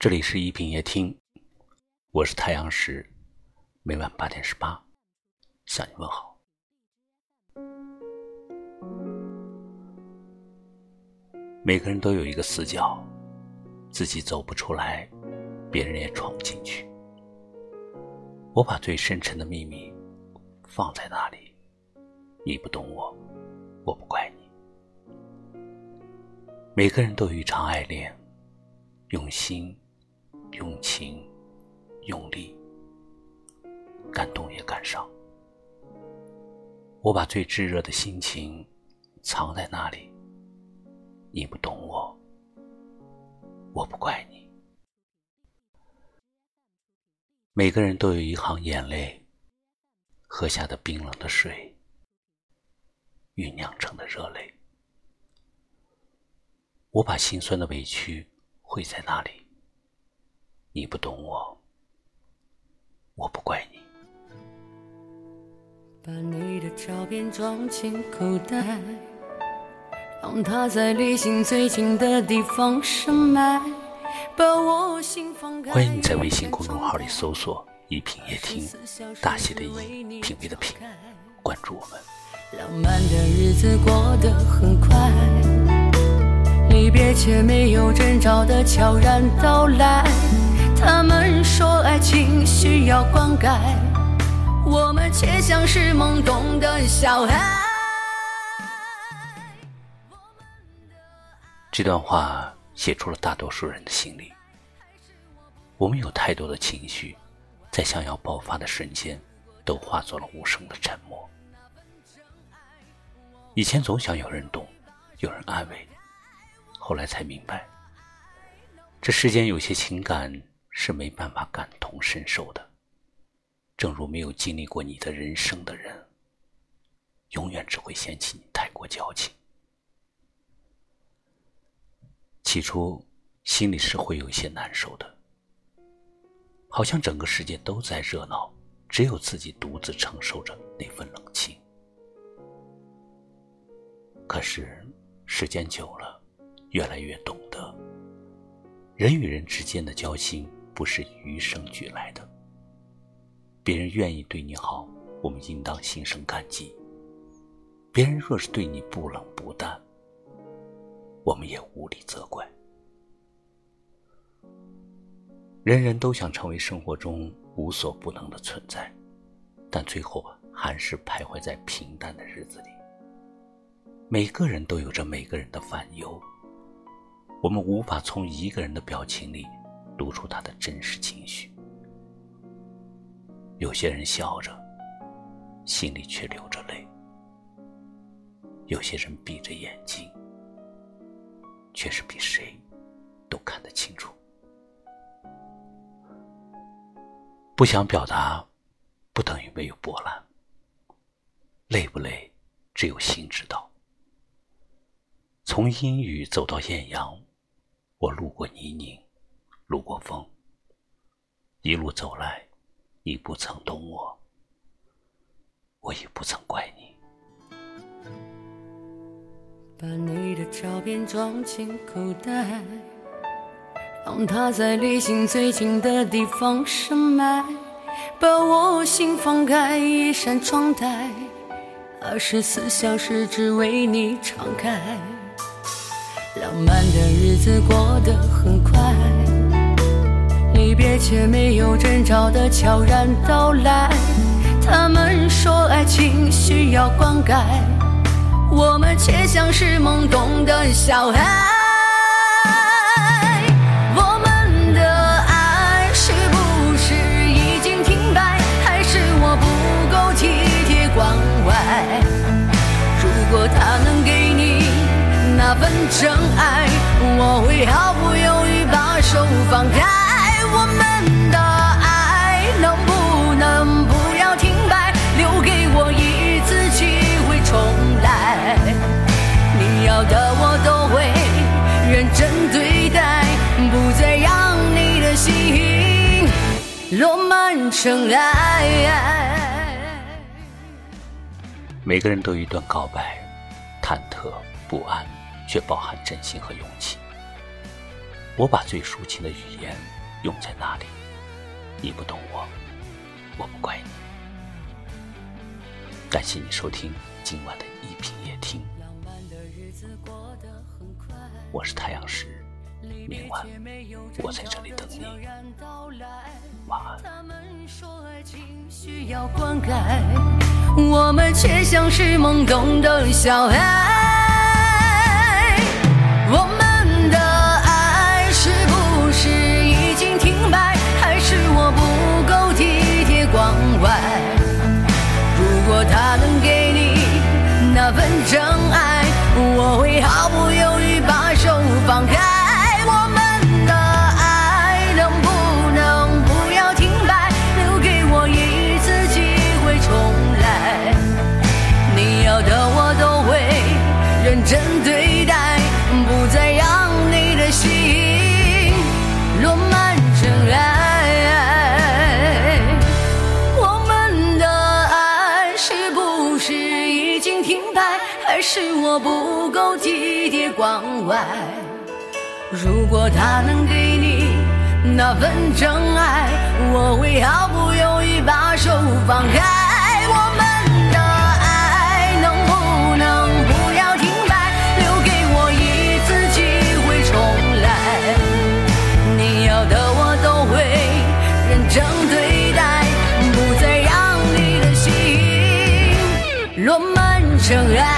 这里是一品夜听，我是太阳石，每晚八点十八向你问好。每个人都有一个死角，自己走不出来，别人也闯不进去。我把最深沉的秘密放在那里，你不懂我，我不怪你。每个人都有一场爱恋，用心。用情，用力，感动也感伤。我把最炙热的心情藏在那里。你不懂我，我不怪你。每个人都有一行眼泪，喝下的冰冷的水，酝酿成的热泪。我把心酸的委屈汇在那里。你不懂我，我不怪你。把你的照片装进口袋，让它在离心最近的地方深埋。把我心放开。欢迎你在微信公众号里搜索“一品夜听”，大写的“一”，品味的“品”，关注我们。浪漫的日子过得很快，离别却没有征兆的悄然到来。我们却像是懵懂的小孩。这段话写出了大多数人的心里。我们有太多的情绪，在想要爆发的瞬间，都化作了无声的沉默。以前总想有人懂，有人安慰，后来才明白，这世间有些情感。是没办法感同身受的，正如没有经历过你的人生的人，永远只会嫌弃你太过矫情。起初心里是会有一些难受的，好像整个世界都在热闹，只有自己独自承受着那份冷清。可是时间久了，越来越懂得，人与人之间的交心。不是与生俱来的。别人愿意对你好，我们应当心生感激；别人若是对你不冷不淡，我们也无力责怪。人人都想成为生活中无所不能的存在，但最后还是徘徊在平淡的日子里。每个人都有着每个人的烦忧，我们无法从一个人的表情里。读出他的真实情绪。有些人笑着，心里却流着泪；有些人闭着眼睛，却是比谁都看得清楚。不想表达，不等于没有波澜。累不累，只有心知道。从阴雨走到艳阳，我路过泥泞。路过风，一路走来，你不曾懂我，我也不曾怪你。把你的照片装进口袋，让它在离心最近的地方深埋。把我心放开一扇窗台，二十四小时只为你敞开。浪漫的日子过得很快。离别却没有征兆的悄然到来，他们说爱情需要灌溉，我们却像是懵懂的小孩。我们的爱是不是已经停摆？还是我不够体贴关怀？如果他能给你那份真爱，我会毫不犹豫把手放开。我们的爱能不能不要停摆？留给我一次机会重来。你要的我都会认真对待，不再让你的心落满尘埃。每个人都有一段告白，忐忑不安，却饱含真心和勇气。我把最抒情的语言用在哪里，你不懂我，我不怪你。感谢你收听今晚的一品夜听，我是太阳石，明晚我在这里等你，晚安。我们却像是懵懂的小孩，我们放开。我们的爱能不能不要停摆？留给我一次机会重来。你要的我都会认真对待，不再让你的心落满尘埃。我们的爱是不是已经停摆？还是我不够体贴关怀？如果他能给你那份真爱我会毫不犹豫把手放开我们的爱能不能不要停摆？留给我一次机会重来。你要的我都会认真对待不再让你的心。落满尘埃